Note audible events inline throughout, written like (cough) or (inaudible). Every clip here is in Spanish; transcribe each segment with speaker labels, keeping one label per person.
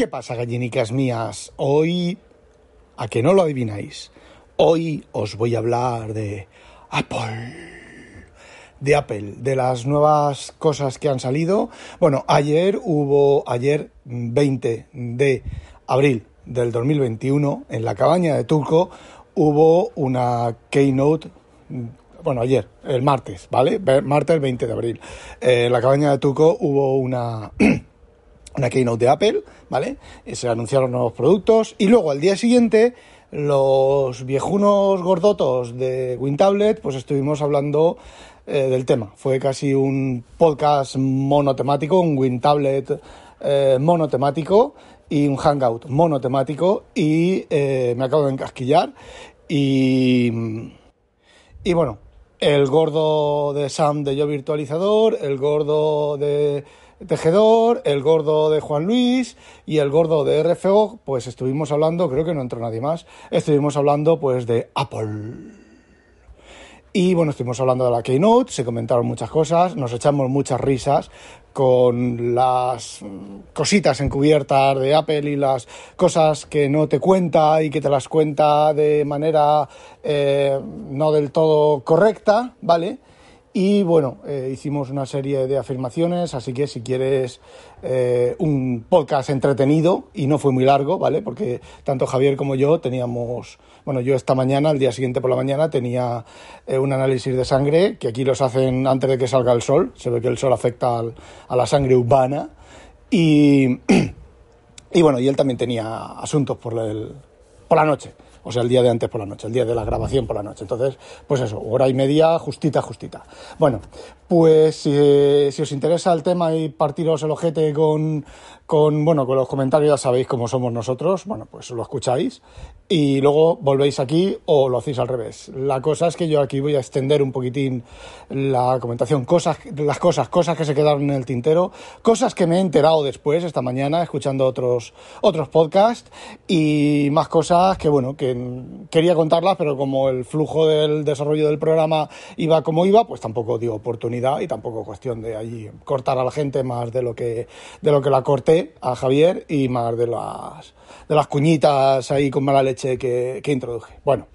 Speaker 1: ¿Qué pasa, gallinicas mías? Hoy, a que no lo adivináis, hoy os voy a hablar de Apple. De Apple, de las nuevas cosas que han salido. Bueno, ayer hubo, ayer 20 de abril del 2021, en la cabaña de Turco, hubo una keynote bueno, ayer, el martes, ¿vale? Martes 20 de abril. Eh, en la cabaña de Tuco hubo una, (clears throat) una keynote de Apple, ¿vale? Y se anunciaron nuevos productos y luego al día siguiente los viejunos gordotos de WinTablet, pues estuvimos hablando eh, del tema. Fue casi un podcast monotemático, un WinTablet eh, monotemático y un Hangout monotemático y eh, me acabo de encasquillar y, y bueno, el gordo de Sam de Yo Virtualizador, el gordo de Tejedor, el gordo de Juan Luis y el gordo de RFO, pues estuvimos hablando, creo que no entró nadie más, estuvimos hablando pues de Apple. Y bueno, estuvimos hablando de la Keynote, se comentaron muchas cosas, nos echamos muchas risas con las cositas encubiertas de Apple y las cosas que no te cuenta y que te las cuenta de manera eh, no del todo correcta, ¿vale? Y bueno, eh, hicimos una serie de afirmaciones, así que si quieres eh, un podcast entretenido, y no fue muy largo, ¿vale? Porque tanto Javier como yo teníamos, bueno, yo esta mañana, el día siguiente por la mañana, tenía eh, un análisis de sangre, que aquí los hacen antes de que salga el sol, se ve que el sol afecta a la sangre urbana, y, (clears throat) y bueno, y él también tenía asuntos por, el, por la noche o sea, el día de antes por la noche, el día de la grabación por la noche. Entonces, pues eso, hora y media, justita, justita. Bueno, pues si os interesa el tema y partiros el ojete con, con, bueno, con los comentarios, ya sabéis cómo somos nosotros, bueno, pues lo escucháis y luego volvéis aquí o lo hacéis al revés. La cosa es que yo aquí voy a extender un poquitín la comentación, cosas, las cosas, cosas que se quedaron en el tintero, cosas que me he enterado después, esta mañana, escuchando otros, otros podcasts y más cosas que, bueno, que quería contarlas, pero como el flujo del desarrollo del programa iba como iba, pues tampoco dio oportunidad y tampoco cuestión de allí cortar a la gente más de lo que, de lo que la corté a Javier y más de las, de las cuñitas ahí con mala leche que, que introduje. Bueno.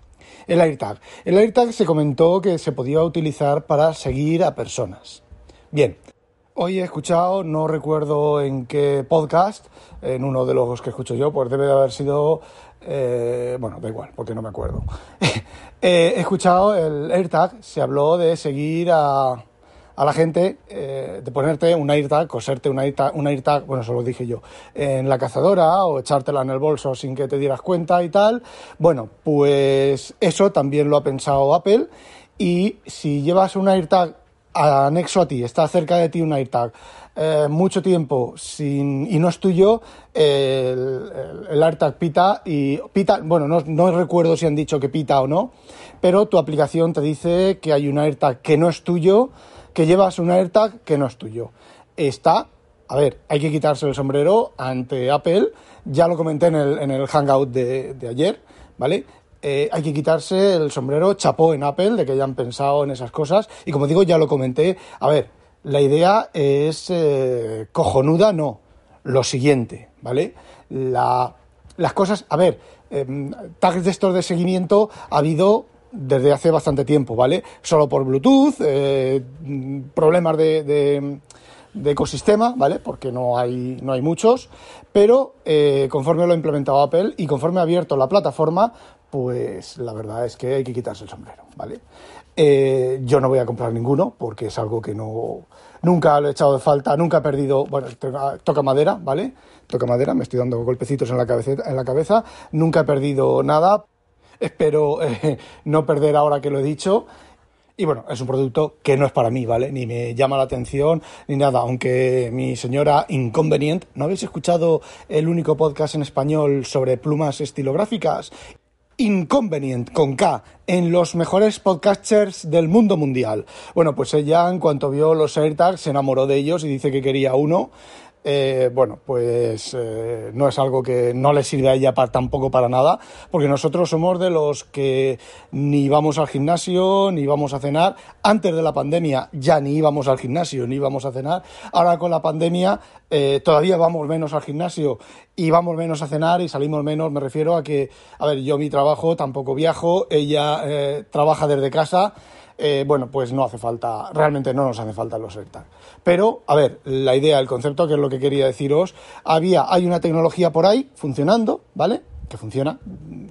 Speaker 1: El AirTag. El AirTag se comentó que se podía utilizar para seguir a personas. Bien, Hoy he escuchado, no recuerdo en qué podcast, en uno de los que escucho yo, pues debe de haber sido eh, bueno, da igual, porque no me acuerdo. (laughs) Eh, he escuchado el AirTag, se habló de seguir a, la gente, eh, de ponerte un AirTag, coserte un AirTag, un AirTag, bueno, eso lo dije yo, en la cazadora o echártela en el bolso sin que te dieras cuenta y tal. Bueno, pues eso también lo ha pensado Apple. Y si llevas un AirTag anexo a ti, está cerca de ti un AirTag, eh, mucho tiempo sin, y no es tuyo, el, AirTag pita y pita, bueno, no, no, recuerdo si han dicho que pita o no, pero tu aplicación te dice que hay un AirTag que no es tuyo, que llevas un AirTag que no es tuyo. Está, a ver, hay que quitarse el sombrero ante Apple, ya lo comenté en el, en el Hangout de, de ayer, ¿vale? Eh, hay que quitarse el sombrero chapó en Apple de que hayan pensado en esas cosas. Y como digo, ya lo comenté. A ver, la idea es eh, cojonuda, no. Lo siguiente, ¿vale? las cosas, a ver, em, tags de estos de seguimiento ha habido desde hace bastante tiempo, ¿vale? Solo por Bluetooth, eh, problemas de, ecosistema, ¿vale? Porque no hay, no hay muchos, pero conforme lo ha implementado Apple y conforme ha abierto la plataforma, pues la verdad es que hay que quitarse el sombrero, ¿vale? Eh, yo no voy a comprar ninguno porque es algo que no nunca lo he echado de falta, nunca he perdido, bueno, toca madera, ¿vale? Toca madera, me estoy dando golpecitos en la cabeza, en la cabeza, nunca he perdido nada, espero eh, no perder ahora que lo he dicho. Y bueno, es un producto que no es para mí, ¿vale? Ni me llama la atención ni nada, aunque mi señora Inconvenient, ¿no habéis escuchado el único podcast en español sobre plumas estilográficas? Inconvenient con K en los mejores podcasters del mundo mundial. Bueno, pues ella en cuanto vio los AirTags se enamoró de ellos y dice que quería uno. Eh, bueno, pues eh, no es algo que no le sirve a ella tampoco para nada, porque nosotros somos de los que ni vamos al gimnasio, ni vamos a cenar. Antes de la pandemia ya ni íbamos al gimnasio, ni íbamos a cenar. Ahora con la pandemia eh, todavía vamos menos al gimnasio y vamos menos a cenar y salimos menos. Me refiero a que, a ver, yo mi trabajo tampoco viajo, ella trabaja desde casa. Eh, bueno, pues no hace falta, realmente no nos hace falta los AirTag. Pero, a ver, la idea, el concepto, que es lo que quería deciros, había, hay una tecnología por ahí funcionando, ¿vale? Que funciona,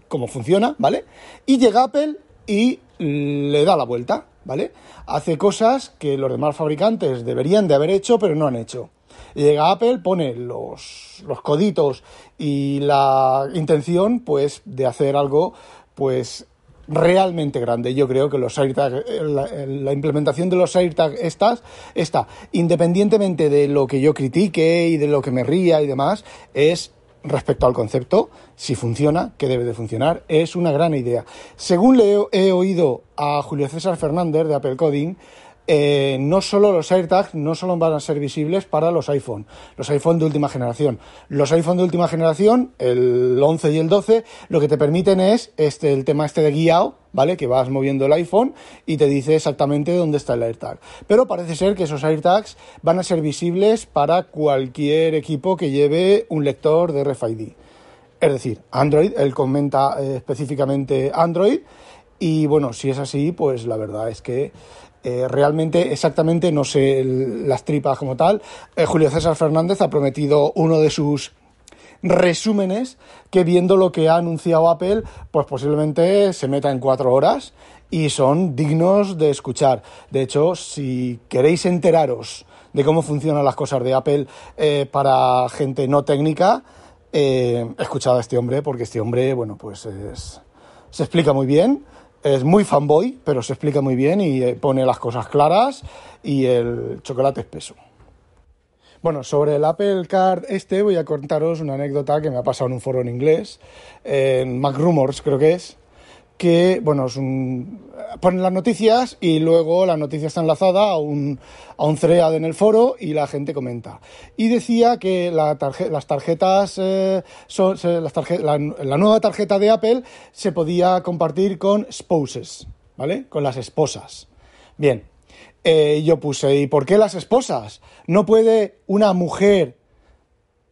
Speaker 1: como funciona, ¿vale? Y llega Apple y le da la vuelta, ¿vale? Hace cosas que los demás fabricantes deberían de haber hecho, pero no han hecho. Llega Apple, pone los, los coditos y la intención, pues, de hacer algo, pues, realmente grande. Yo creo que los AirTag, la, implementación de los AirTag estas, esta, independientemente de lo que yo critique y de lo que me ría y demás, es respecto al concepto, si funciona, que debe de funcionar, es una gran idea. Según le he oído a Julio César Fernández de Apple Coding, eh, no solo los AirTags no solo van a ser visibles para los iPhone, los iPhone de última generación. Los iPhone de última generación, el 11 y el 12, lo que te permiten es este, el tema este de guiado, ¿vale? Que vas moviendo el iPhone y te dice exactamente dónde está el AirTag. Pero parece ser que esos AirTags van a ser visibles para cualquier equipo que lleve un lector de RFID. Es decir, Android, él comenta eh, específicamente Android. Y bueno, si es así, pues la verdad es que eh, realmente, exactamente, no sé las tripas como tal. Eh, Julio César Fernández ha prometido uno de sus resúmenes que viendo lo que ha anunciado Apple, pues posiblemente se meta en cuatro horas y son dignos de escuchar. De hecho, si queréis enteraros de cómo funcionan las cosas de Apple eh, para gente no técnica, escuchad a este hombre, porque este hombre, bueno, pues se explica muy bien es muy fanboy, pero se explica muy bien y eh, pone las cosas claras y el chocolate espeso. Bueno, sobre el Apple Card este voy a contaros una anécdota que me ha pasado en un foro en inglés, en Mac Rumors creo que es, que, bueno, es un, ponen las noticias y luego la noticia está enlazada a un, a un thread en el foro y la gente comenta. Y decía que la las tarjetas, eh, son, las la, nueva tarjeta de Apple se podía compartir con spouses, ¿vale? Con las esposas. Bien, eh, yo puse, ¿y por qué las esposas? ¿No puede una mujer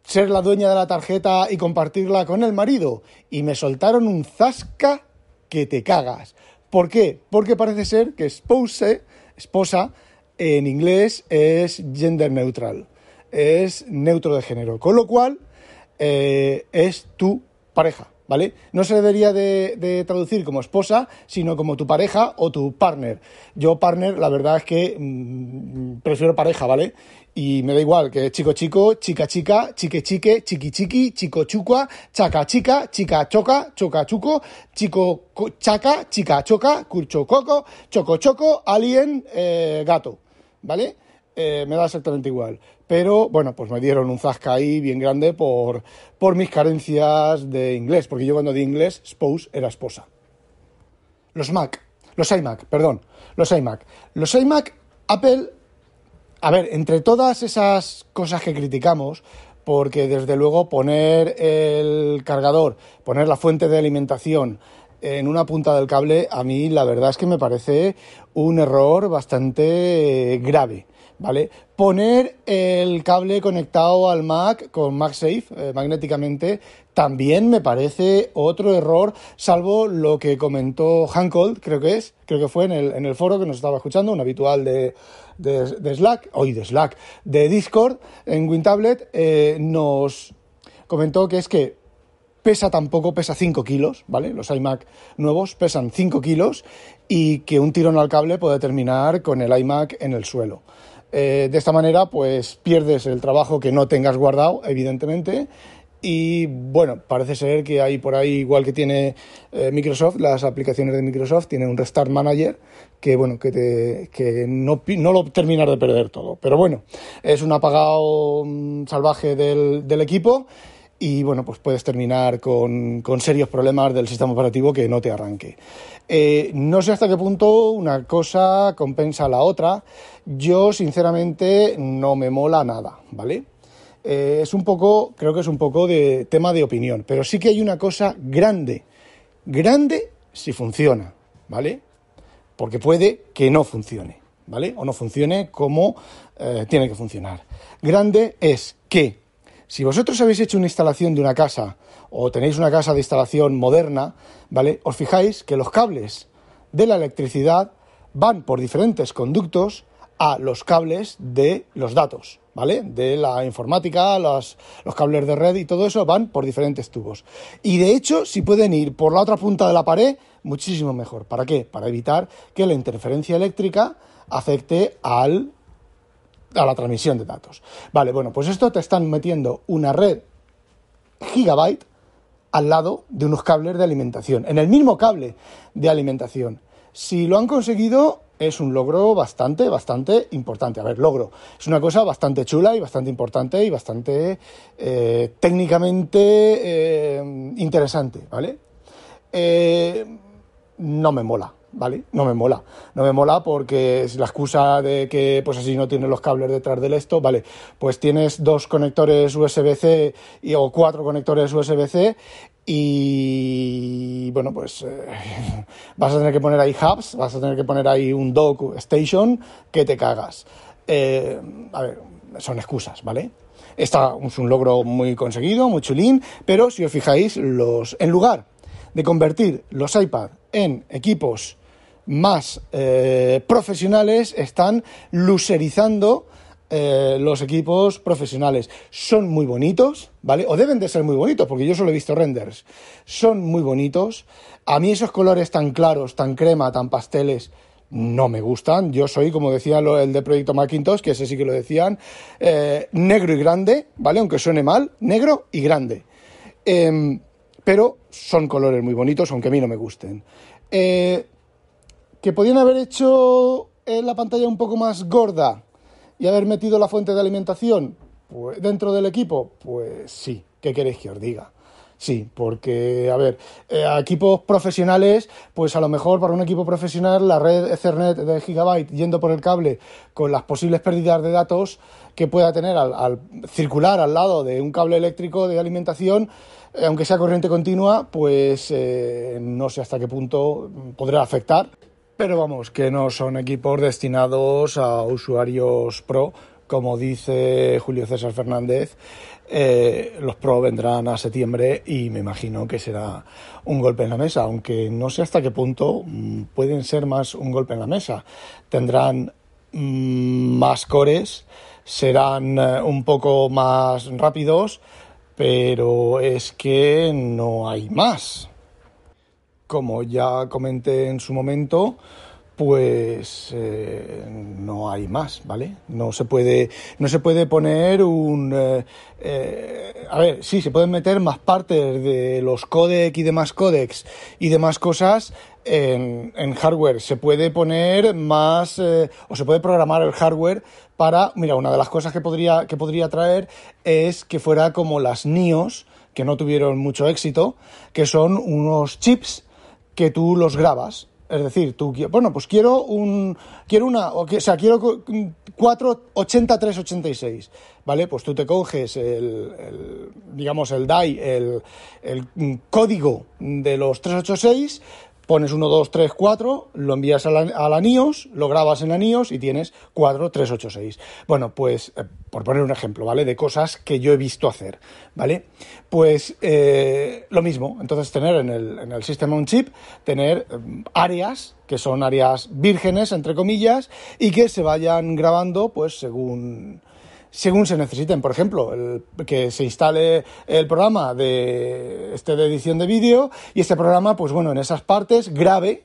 Speaker 1: ser la dueña de la tarjeta y compartirla con el marido? Y me soltaron un zasca que te cagas. ¿Por qué? Porque parece ser que esposa, en inglés es gender neutral, es neutro de género, con lo cual eh, es tu pareja. ¿Vale? No se debería de, traducir como esposa, sino como tu pareja o tu partner. Yo partner, la verdad es que mm, prefiero pareja, ¿vale? Y me da igual que chico chico, chica chica, chique chique, chiqui chiqui, chico chucua, chaca chica, chica choca, choca chuco, chico chaca, chica choca, curcho coco, choco choco, alien, eh, gato, ¿vale? Eh, me da exactamente igual. Pero bueno, pues me dieron un zasca ahí bien grande por, por mis carencias de inglés, porque yo cuando di inglés, spouse era esposa. Los Mac, los iMac, perdón, los iMac. Los iMac, Apple a ver, entre todas esas cosas que criticamos, porque desde luego poner el cargador, poner la fuente de alimentación en una punta del cable, a mí la verdad es que me parece un error bastante grave. ¿Vale? Poner el cable conectado al Mac con MagSafe eh, magnéticamente también me parece otro error, salvo lo que comentó Hancold, creo que es, creo que fue en el, en el foro que nos estaba escuchando, un habitual de, de, Slack, hoy de Slack, de Discord en WinTablet, eh, nos comentó que es que pesa tampoco, pesa 5 kilos, ¿vale? Los iMac nuevos pesan 5 kilos y que un tirón al cable puede terminar con el iMac en el suelo. Eh, de esta manera, pues pierdes el trabajo que no tengas guardado, evidentemente, y bueno, parece ser que hay por ahí, igual que tiene eh, Microsoft, las aplicaciones de Microsoft, tiene un Restart Manager que bueno, que, te, que no, no, lo terminas de perder todo. Pero bueno, es un apagado mm, salvaje del, del equipo y bueno, pues puedes terminar con, con, serios problemas del sistema operativo que no te arranque. Eh, no sé hasta qué punto una cosa compensa la otra. Yo, sinceramente, no me mola nada, ¿vale? eh, es un poco, creo que es un poco de tema de opinión, pero sí que hay una cosa grande, grande si funciona, ¿vale? Porque puede que no funcione, ¿vale? O no funcione como eh, tiene que funcionar. Grande es que si vosotros habéis hecho una instalación de una casa o tenéis una casa de instalación moderna, ¿vale? Os fijáis que los cables de la electricidad van por diferentes conductos a los cables de los datos, ¿vale? De la informática, los, los, cables de red y todo eso van por diferentes tubos. Y de hecho, si pueden ir por la otra punta de la pared, muchísimo mejor. ¿Para qué? Para evitar que la interferencia eléctrica afecte al, a la transmisión de datos. Vale, bueno, pues esto te están metiendo una red gigabyte al lado de unos cables de alimentación, en el mismo cable de alimentación. Si lo han conseguido, es un logro bastante, bastante importante. A ver, logro. Es una cosa bastante chula y bastante importante y bastante eh, técnicamente eh, interesante, ¿vale? Eh, no me mola, ¿vale? No me mola. No me mola porque es la excusa de que pues así no tienes los cables detrás del esto, ¿vale? Pues tienes dos conectores USB-C o cuatro conectores USB-C y bueno, pues eh, (laughs) vas a tener que poner ahí hubs, vas a tener que poner ahí un dock station que te cagas. Eh, a ver, son excusas, ¿vale? Esta es un logro muy conseguido, muy chulín, pero si os fijáis, los, en lugar de convertir los iPad en equipos más eh, profesionales, están lucerizando eh, los equipos profesionales. Son muy bonitos, ¿vale? O deben de ser muy bonitos, porque yo solo he visto renders. Son muy bonitos. A mí esos colores tan claros, tan crema, tan pasteles, no me gustan. Yo soy, como decía el de Proyecto Macintosh, que ese sí que lo decían, eh, negro y grande, ¿vale? Aunque suene mal, negro y grande. Em, pero son colores muy bonitos, aunque a mí no me gusten. Eh, ¿Que podían haber hecho la pantalla un poco más gorda y haber metido la fuente de alimentación pues, dentro del equipo? Pues sí, ¿qué queréis que os diga? Sí, porque, a ver, eh, a equipos profesionales, pues a lo mejor para un equipo profesional la red Ethernet de Gigabyte yendo por el cable con las posibles pérdidas de datos que pueda tener al circular al lado de un cable eléctrico de alimentación, eh, aunque sea corriente continua, pues eh, no sé hasta qué punto podrá afectar. Pero vamos, que no son equipos destinados a usuarios pro, como dice Julio César Fernández. Eh, los pro vendrán a septiembre y me imagino que será un golpe en la mesa, aunque no sé hasta qué punto mm, pueden ser más un golpe en la mesa. Tendrán mm, más cores, serán un poco más rápidos, pero es que no hay más. Como ya comenté en su momento, pues eh, no hay más, ¿vale? No se puede, no se puede poner un... Eh, eh, a ver, sí, se pueden meter más partes de los codec y demás codecs y demás cosas en, en hardware. Se puede poner más, o se puede programar el hardware para, mira, una de las cosas que podría, que podría traer es que fuera como las NIOS, que no tuvieron mucho éxito, que son unos chips que tú los grabas. Es decir, tú, bueno, pues quiero un, quiero una, o sea, quiero 48386, ¿vale? Pues tú te coges el, digamos, el DAI, el, el código de los 386, pones 1, 2, 3, 4, lo envías a la, a la, NIOS, lo grabas en la NIOS y tienes 4, 3, 8, 6. Bueno, pues eh, por poner un ejemplo, ¿vale? De cosas que yo he visto hacer, ¿vale? Pues eh, lo mismo, entonces tener en el, en el sistema un chip, tener eh, áreas que son áreas vírgenes, entre comillas, y que se vayan grabando pues según según se necesiten. Por ejemplo, el, que se instale el programa de, este de edición de vídeo y este programa, pues bueno, en esas partes grabe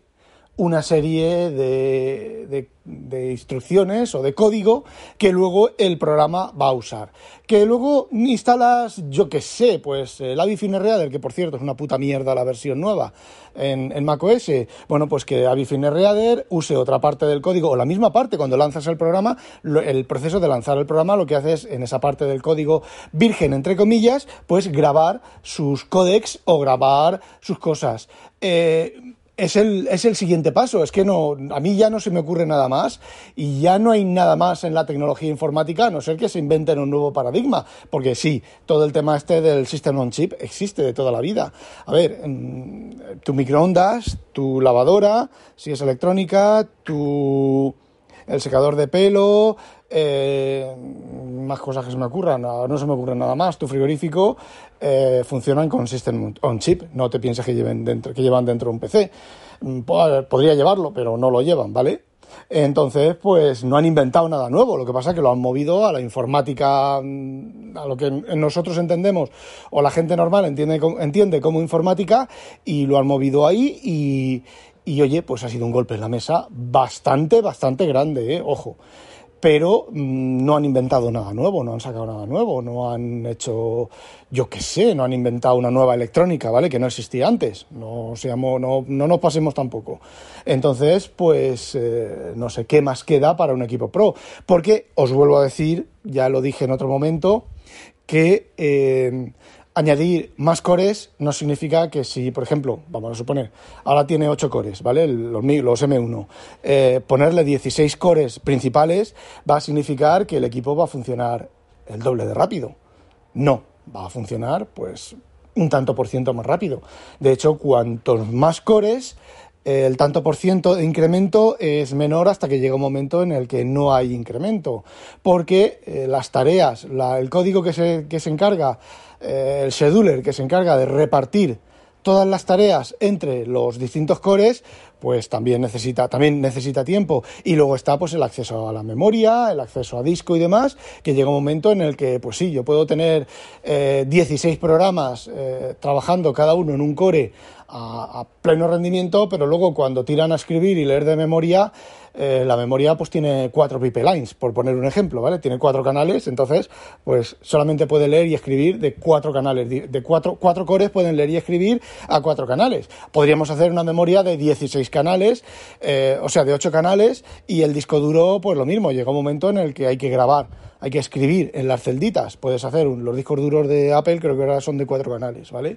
Speaker 1: una serie de, de, instrucciones o de código que luego el programa va a usar. Que luego instalas, yo que sé, pues el Avi Reader, que por cierto es una puta mierda la versión nueva en, en macOS, bueno, pues que Avi Reader use otra parte del código o la misma parte cuando lanzas el programa, el proceso de lanzar el programa lo que hace es en esa parte del código virgen, entre comillas, pues grabar sus códecs o grabar sus cosas. Eh, es el, es el siguiente paso. Es que no, a mí ya no se me ocurre nada más y ya no hay nada más en la tecnología informática, a no ser que se inventen un nuevo paradigma. Porque sí, todo el tema este del System on Chip existe de toda la vida. A ver, tu microondas, tu lavadora, si es electrónica, tu el secador de pelo, eh, más cosas que se me ocurran, no, se me ocurre nada más. Tu frigorífico eh, funcionan con System on Chip, no te pienses que, lleven dentro, que llevan dentro un PC. Mm, podría llevarlo, pero no lo llevan, ¿vale? Entonces, pues no han inventado nada nuevo, lo que pasa es que lo han movido a la informática, mm, a lo que nosotros entendemos, o la gente normal entiende, entiende como informática, y lo han movido ahí y, y oye, pues ha sido un golpe en la mesa bastante, bastante grande, ¿eh? ojo pero mm, no han inventado nada nuevo, no han sacado nada nuevo, no han hecho, yo qué sé, no han inventado una nueva electrónica, ¿vale? Que no existía antes, no, seamos, no, no nos pasemos tampoco. Entonces, pues eh, no sé qué más queda para un equipo pro, porque os vuelvo a decir, ya lo dije en otro momento, que eh, añadir más cores no significa que si, por ejemplo, vamos a suponer, ahora tiene 8 cores, ¿vale? Los, los M1. Eh, ponerle 16 cores principales va a significar que el equipo va a funcionar el doble de rápido. No, va a funcionar pues un tanto por ciento más rápido. De hecho, cuantos más cores, el tanto por ciento de incremento es menor hasta que llega un momento en el que no hay incremento, porque eh, las tareas, el código que se, que se encarga eh, el scheduler que se encarga de repartir todas las tareas entre los distintos cores, pues también necesita, también necesita tiempo. Y luego está pues el acceso a la memoria, el acceso a disco y demás, que llega un momento en el que, pues sí, yo puedo tener 16 eh, programas eh, trabajando cada uno en un core a, pleno rendimiento, pero luego cuando tiran a escribir y leer de memoria, eh, la memoria pues tiene cuatro pipelines, por poner un ejemplo, ¿vale? Tiene cuatro canales, entonces pues solamente puede leer y escribir de cuatro canales, de cuatro, cuatro cores pueden leer y escribir a cuatro canales. Podríamos hacer una memoria de 16 canales, eh, o sea, de ocho canales, y el disco duro pues lo mismo, llega un momento en el que hay que grabar hay que escribir en las celditas. Puedes hacer los discos duros de Apple, creo que ahora son de cuatro canales, ¿vale?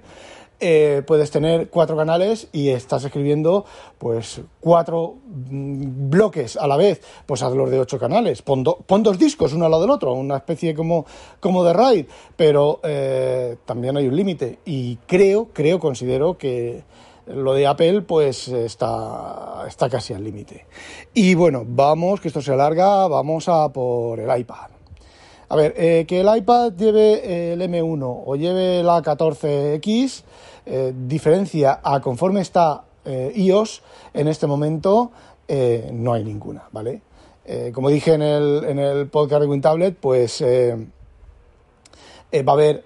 Speaker 1: Eh, puedes tener cuatro canales y estás escribiendo pues cuatro mm, bloques a la vez, pues hazlos de ocho canales, pon, dos discos uno al lado del otro, una especie como, como de RAID, pero eh, también hay un límite y creo, creo, considero que lo de Apple pues está, está casi al límite. Y bueno, vamos, que esto se alarga, vamos a por el iPad. A ver, eh, que el iPad lleve el M1 o lleve la 14X, eh, diferencia a conforme está eh, iOS en este momento, eh, no hay ninguna, ¿vale? como dije en el, en el podcast de WinTablet, pues va a haber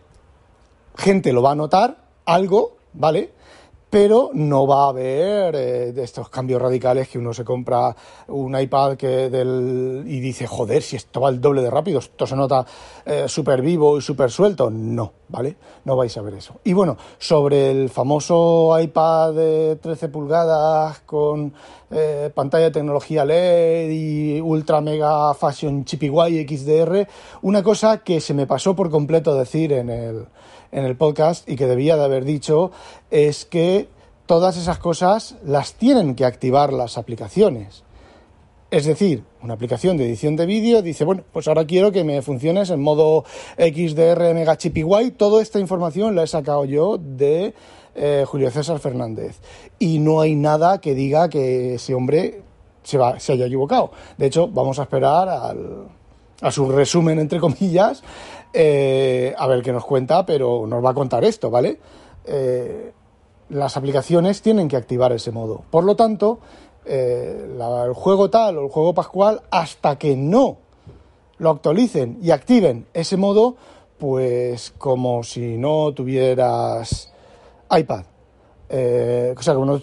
Speaker 1: gente lo va a notar, algo, ¿vale? Pero no va a haber eh, estos cambios radicales que uno se compra un iPad que del, y dice, joder, si esto va el doble de rápido, esto se nota eh, súper vivo y súper suelto. No, ¿vale? No vais a ver eso. Y bueno, sobre el famoso iPad de 13 pulgadas con eh, pantalla de tecnología LED y ultra mega fashion chippy XDR, una cosa que se me pasó por completo decir en el en el podcast y que debía de haber dicho es que todas esas cosas las tienen que activar las aplicaciones. Es decir, una aplicación de edición de vídeo dice, bueno, pues ahora quiero que me funciones en modo XDR Mega Chip Toda esta información la he sacado yo de eh, Julio César Fernández. Y no hay nada que diga que ese hombre se, va, se haya equivocado. De hecho, vamos a esperar al, a su resumen, entre comillas, eh, a ver qué nos cuenta, pero nos va a contar esto, ¿vale? Eh, las aplicaciones tienen que activar ese modo. Por lo tanto, eh, el juego tal o el juego pascual, hasta que no lo actualicen y activen ese modo, pues como si no tuvieras iPad. Eh, o sea, como,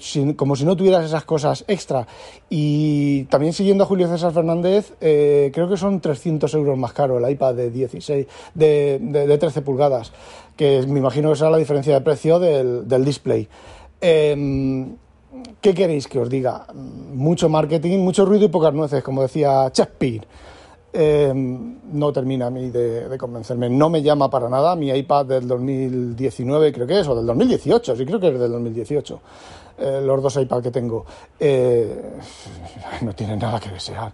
Speaker 1: si, no tuvieras esas cosas extra. Y también siguiendo a Julio César Fernández, eh, creo que son 300 euros más caro el iPad de 16, de, de, 13 pulgadas, que me imagino que será la diferencia de precio del, display. Em, ¿Qué queréis que os diga? Mucho marketing, mucho ruido y pocas nueces, como decía Shakespeare. Eh, no termina a mí de, convencerme. No me llama para nada. Mi iPad del 2019 creo que es, o del 2018, sí creo que es del 2018. Eh, los dos iPad que tengo eh, (laughs) no tienen nada que desear.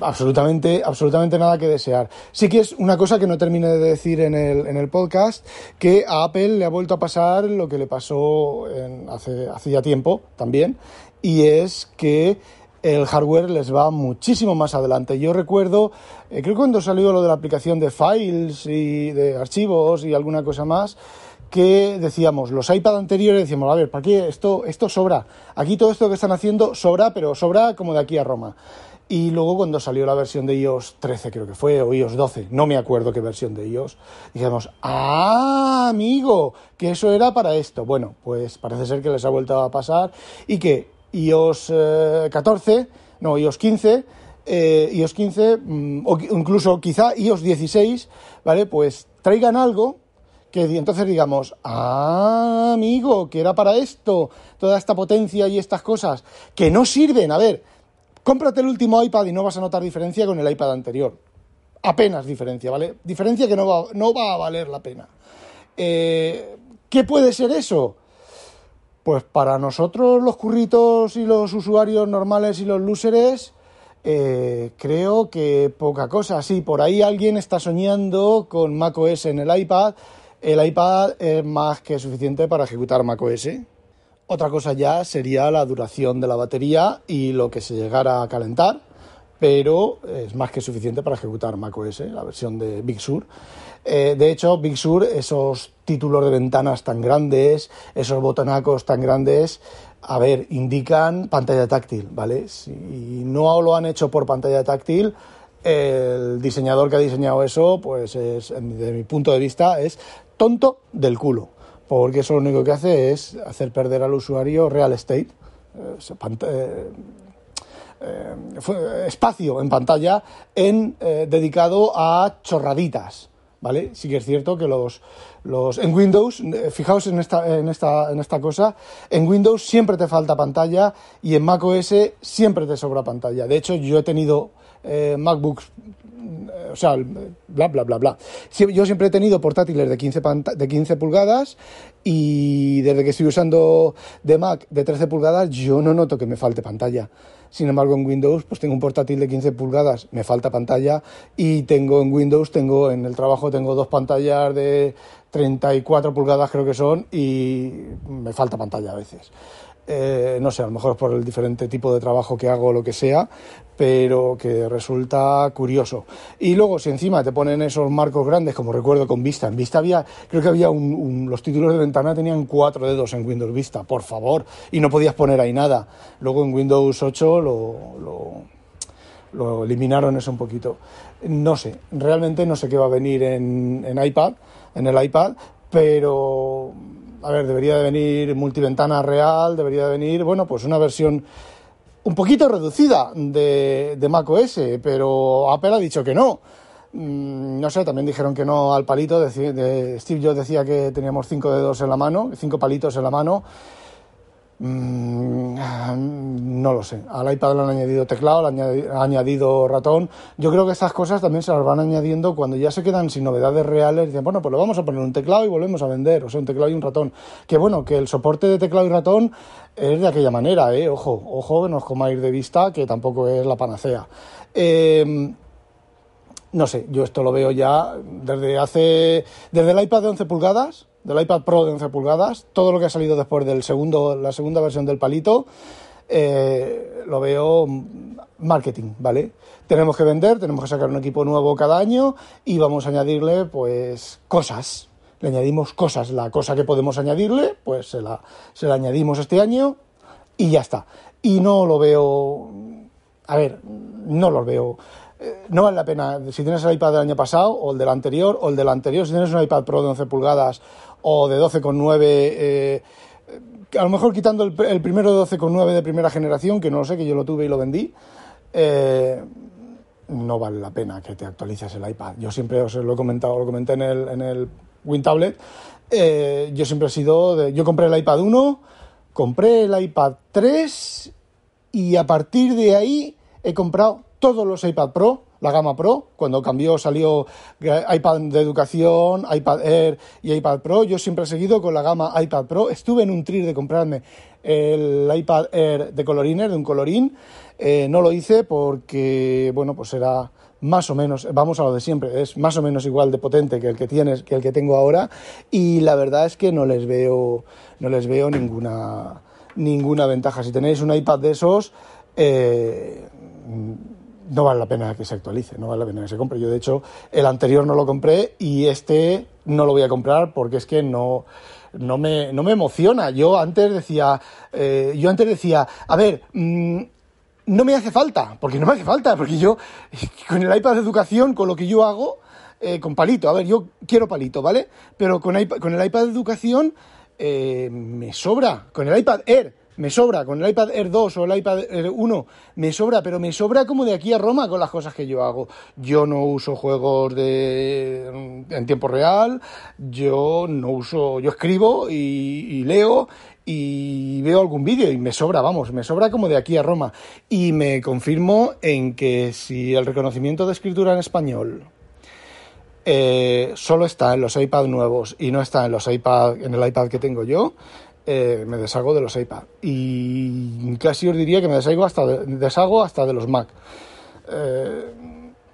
Speaker 1: Absolutamente, absolutamente nada que desear. Sí que es una cosa que no terminé de decir en el, en el podcast, que a Apple le ha vuelto a pasar lo que le pasó hace, hace ya tiempo también, y es que el hardware les va muchísimo más adelante. Yo recuerdo, eh, creo que cuando salió lo de la aplicación de files y de archivos y alguna cosa más, que decíamos, los iPad anteriores decíamos, a ver, ¿para qué? Esto, esto sobra. Aquí todo esto que están haciendo sobra, pero sobra como de aquí a Roma. Y luego cuando salió la versión de iOS 13, creo que fue, o iOS 12, no me acuerdo qué versión de iOS, dijimos, ah, amigo, que eso era para esto. Bueno, pues parece ser que les ha vuelto a pasar y que iOS 14, eh, no, iOS 15, eh, iOS 15, mm, o incluso quizá iOS 16, ¿vale? Pues traigan algo que entonces digamos, ah, amigo, que era para esto, toda esta potencia y estas cosas, que no sirven. A ver, cómprate el último iPad y no vas a notar diferencia con el iPad anterior. Apenas diferencia, ¿vale? Diferencia que no va, no va a valer la pena. Eh, ¿Qué puede ser eso? Pues para nosotros los curritos y los usuarios normales y los losers, eh, creo que poca cosa. Sí, por ahí alguien está soñando con macOS en el iPad el iPad es más que suficiente para ejecutar macOS. Otra cosa ya sería la duración de la batería y lo que se llegara a calentar, pero es más que suficiente para ejecutar macOS, la versión de Big Sur. Eh, de hecho, Big Sur, esos títulos de ventanas tan grandes, esos botonacos tan grandes, a ver, indican pantalla táctil, ¿vale? Si no lo han hecho por pantalla táctil, el diseñador que ha diseñado eso, pues es, desde mi punto de vista, es tonto del culo, porque eso lo único que hace es hacer perder al usuario real estate, eh, eh, eh, espacio en pantalla en, dedicado a chorraditas. ¿Vale? Sí que es cierto que los, los en Windows, fijaos en esta, en, esta, en esta cosa, en Windows siempre te falta pantalla y en macOS siempre te sobra pantalla. De hecho, yo he tenido MacBooks o sea, bla, bla, bla, bla. Yo siempre he tenido portátiles de 15, de 15 pulgadas y desde que estoy usando de Mac de 13 pulgadas yo no noto que me falte pantalla. Sin embargo, en Windows pues tengo un portátil de 15 pulgadas, me falta pantalla y tengo en Windows, tengo en el trabajo tengo dos pantallas de 34 pulgadas creo que son y me falta pantalla a veces. Eh, no sé, a lo mejor por el diferente tipo de trabajo que hago o lo que sea, pero que resulta curioso. Y luego, si encima te ponen esos marcos grandes, como recuerdo con Vista, en Vista había, creo que había un, los títulos de ventana tenían cuatro dedos en Windows Vista, por favor, y no podías poner ahí nada. Luego en Windows 8 lo, lo, lo eliminaron eso un poquito. No sé, realmente no sé qué va a venir en, en iPad, en el iPad, pero a ver, debería de venir multiventana real, debería de venir, bueno, pues una versión un poquito reducida de, de macOS, pero Apple ha dicho que no. Mm, no sé, también dijeron que no al palito. De, Steve Jobs decía que teníamos cinco dedos en la mano, cinco palitos en la mano. Mm, no lo sé. Al iPad le han añadido teclado, le han añadido ratón. Yo creo que estas cosas también se las van añadiendo cuando ya se quedan sin novedades reales. Dicen, bueno, pues le vamos a poner un teclado y volvemos a vender. O sea, un teclado y un ratón. Que bueno, que el soporte de teclado y ratón es de aquella manera, ¿eh? Ojo, ojo, que no os comáis de vista, que tampoco es la panacea. Eh, no sé, yo esto lo veo ya desde hace. Desde el iPad de 11 pulgadas del iPad Pro de 11 pulgadas, todo lo que ha salido después del segundo, la segunda versión del palito, eh, lo veo marketing, ¿vale? Tenemos que vender, tenemos que sacar un equipo nuevo cada año y vamos a añadirle, pues, cosas. Le añadimos cosas. La cosa que podemos añadirle, pues se la, se añadimos este año y ya está. Y no lo veo. A ver, no lo veo eh, no vale la pena. Si tienes el iPad del año pasado, o el del anterior, o el del anterior, si tienes un iPad Pro de 11 pulgadas o de 12,9, eh, a lo mejor quitando el, primero de 12,9 de primera generación, que no lo sé, que yo lo tuve y lo vendí, eh, no vale la pena que te actualices el iPad. Yo siempre os lo he comentado, lo comenté en el, en el WinTablet, eh, yo siempre he sido, de, yo compré el iPad 1, compré el iPad 3 y a partir de ahí he comprado todos los iPad Pro la gama Pro, cuando cambió, salió iPad de educación, iPad Air y iPad Pro, yo siempre he seguido con la gama iPad Pro. Estuve en un tril de comprarme el iPad Air de coloriner, de un colorín. Eh, no lo hice porque, bueno, pues era más o menos, vamos a lo de siempre, es más o menos igual de potente que el que tienes, que el que tengo ahora, y la verdad es que no les veo, no les veo ninguna, ninguna ventaja. Si tenéis un iPad de esos, eh, no vale la pena que se actualice, no vale la pena que se compre. Yo, de hecho, el anterior no lo compré y este no lo voy a comprar porque es que no, no, me, no me emociona. Yo antes decía, eh, yo antes decía, a ver, mm, no me hace falta, porque no me hace falta, porque yo con el iPad de educación, con lo que yo hago, eh, con palito, a ver, yo quiero palito, ¿vale? Pero con, con el iPad de educación eh, me sobra, con el iPad Air me sobra, con el iPad Air 2 o el iPad Air 1 me sobra, pero me sobra como de aquí a Roma con las cosas que yo hago. Yo no uso juegos de en tiempo real, yo no uso, yo escribo y, leo y veo algún vídeo y me sobra, vamos, me sobra como de aquí a Roma. Y me confirmo en que si el reconocimiento de escritura en español eh, solo está en los iPad nuevos y no está en los iPad, en el iPad que tengo yo, eh, me deshago de los iPad. Y casi os diría que me deshago hasta de, deshago hasta de los Mac. Eh,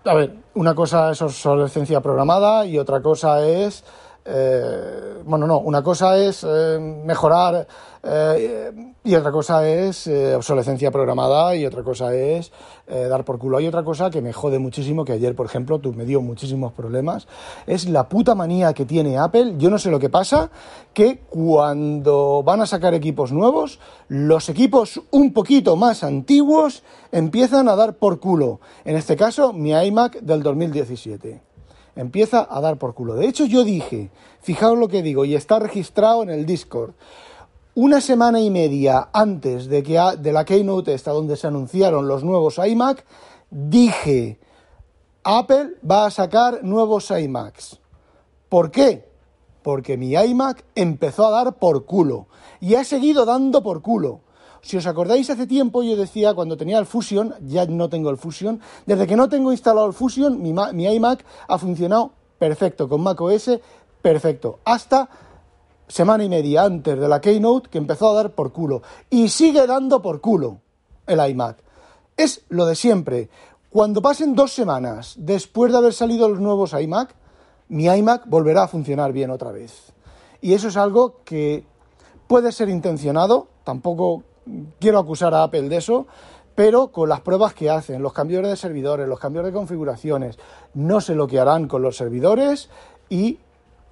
Speaker 1: a ver, una cosa es obsolescencia programada y otra cosa es eh, bueno, no, una cosa es eh, mejorar eh, y otra cosa es obsolescencia programada y otra cosa es dar por culo. Hay otra cosa que me jode muchísimo, que ayer, por ejemplo, tú me dio muchísimos problemas, es la puta manía que tiene Apple, yo no sé lo que pasa, que cuando van a sacar equipos nuevos, los equipos un poquito más antiguos empiezan a dar por culo. En este caso, mi iMac del 2017 empieza a dar por culo. De hecho, yo dije, fijaos lo que digo, y está registrado en el Discord, una semana y media antes de, que, de la Keynote esta donde se anunciaron los nuevos iMac, dije, Apple va a sacar nuevos iMacs. ¿Por qué? Porque mi iMac empezó a dar por culo y ha seguido dando por culo. Si os acordáis, hace tiempo yo decía, cuando tenía el Fusion, ya no tengo el Fusion, desde que no tengo instalado el Fusion, mi, mi iMac ha funcionado perfecto, con macOS perfecto, hasta semana y media antes de la Keynote que empezó a dar por culo. Y sigue dando por culo el iMac. Es lo de siempre. Cuando pasen dos semanas después de haber salido los nuevos iMac, mi iMac volverá a funcionar bien otra vez. Y eso es algo que puede ser intencionado, tampoco quiero acusar a Apple de eso, pero con las pruebas que hacen, los cambios de servidores, los cambios de configuraciones, no sé lo que harán con los servidores y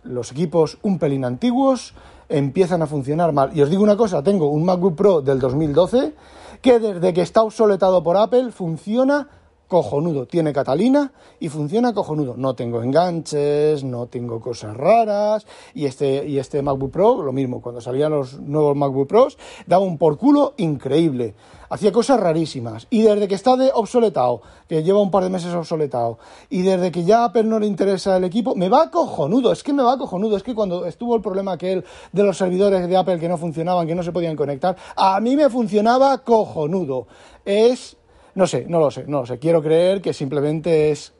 Speaker 1: los equipos un pelín antiguos empiezan a funcionar mal. Y os digo una cosa, tengo un MacBook Pro del 2012 que desde que está obsoletado por Apple funciona cojonudo. Tiene Catalina y funciona cojonudo. No tengo enganches, no tengo cosas raras. Y este, y este MacBook Pro, lo mismo, cuando salían los nuevos MacBook Pros, daba un por culo increíble. Hacía cosas rarísimas. Y desde que está de obsoletado, que lleva un par de meses obsoletado, y desde que ya a Apple no le interesa el equipo, me va cojonudo. Es que me va cojonudo. Es que cuando estuvo el problema aquel de los servidores de Apple que no funcionaban, que no se podían conectar, a mí me funcionaba cojonudo. Es no sé, no lo sé, no lo sé. Quiero creer que simplemente es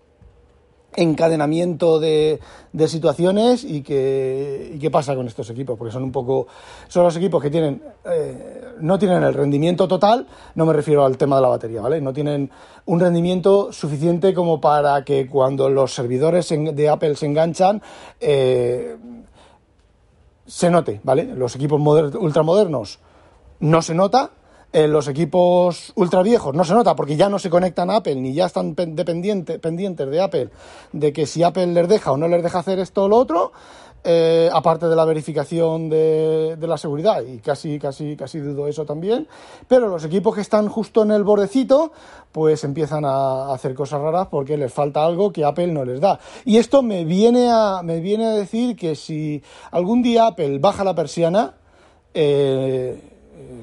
Speaker 1: encadenamiento de, de situaciones y que, y qué pasa con estos equipos, porque son un poco, son los equipos que tienen, eh, no tienen el rendimiento total, no me refiero al tema de la batería, ¿vale? No tienen un rendimiento suficiente como para que cuando los servidores de Apple se enganchan, eh, se note, ¿vale? Los equipos ultramodernos no se nota, en los equipos ultra viejos no se nota porque ya no se conectan a Apple ni ya están pendientes de Apple de que si Apple les deja o no les deja hacer esto o lo otro, eh, aparte de la verificación de, la seguridad y casi, casi, casi dudo eso también, pero los equipos que están justo en el bordecito pues empiezan a hacer cosas raras porque les falta algo que Apple no les da. Y esto me viene me viene a decir que si algún día Apple baja la persiana, eh,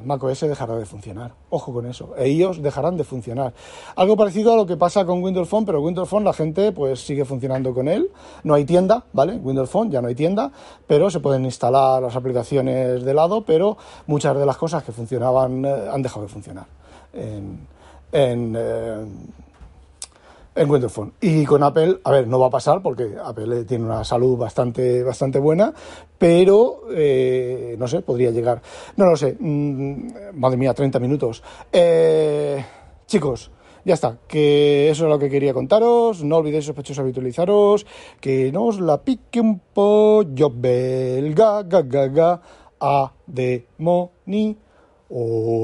Speaker 1: macOS dejará de funcionar. Ojo con eso. Ellos dejarán de funcionar. Algo parecido a lo que pasa con Windows Phone, pero Windows Phone la gente pues sigue funcionando con él. No hay tienda, ¿vale? Windows Phone ya no hay tienda, pero se pueden instalar las aplicaciones de lado, pero muchas de las cosas que funcionaban eh, han dejado de funcionar. En, eh, en Windows Phone. Y con Apple, a ver, no va a pasar porque Apple tiene una salud bastante, bastante buena, pero eh, no sé, podría llegar. No lo sé, mm, madre mía, 30 minutos. Eh, chicos, ya está, que eso es lo que quería contaros. No olvidéis sospechosos habitualizaros, que no os la pique un pollo belga, ga, ga, ga, a demoni. Oh,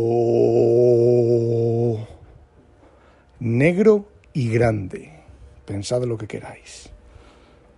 Speaker 1: negro y grande. Pensad lo que queráis.